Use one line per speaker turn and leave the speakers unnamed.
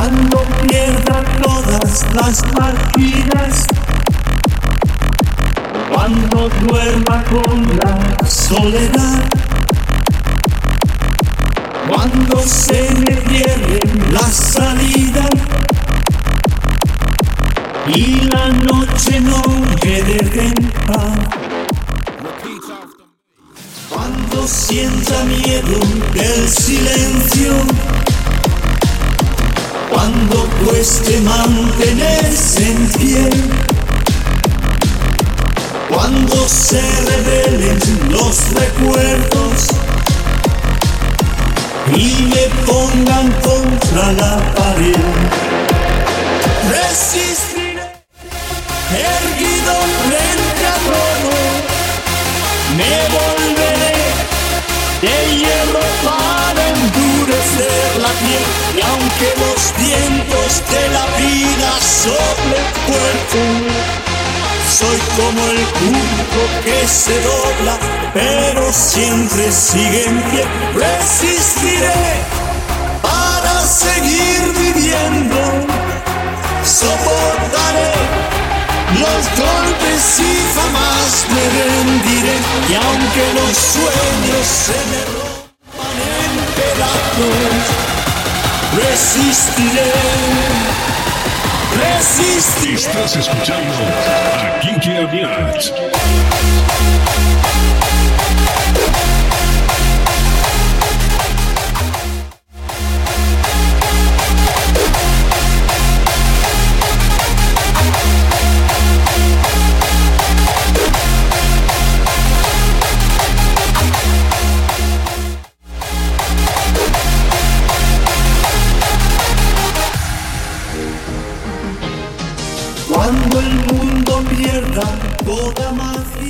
Cuando pierda todas las partidas, cuando duerma con la soledad, cuando se me cierre la salida y la noche no me deje. Cuando sienta miedo del silencio, cuando cueste mantenerse en pie, cuando se revelen los recuerdos y me pongan contra la pared, resistiré de hierro para endurecer la piel y aunque los vientos de la vida soplen fuerte soy como el junco que se dobla pero siempre sigue en pie. Resistiré para seguir viviendo soportaré los golpes y jamás me rendiré y aunque los sueños se me rompan en pedazos resistiré resistiré
Estás escuchando a Kiki Aviat.
Cuando el mundo pierda toda magia,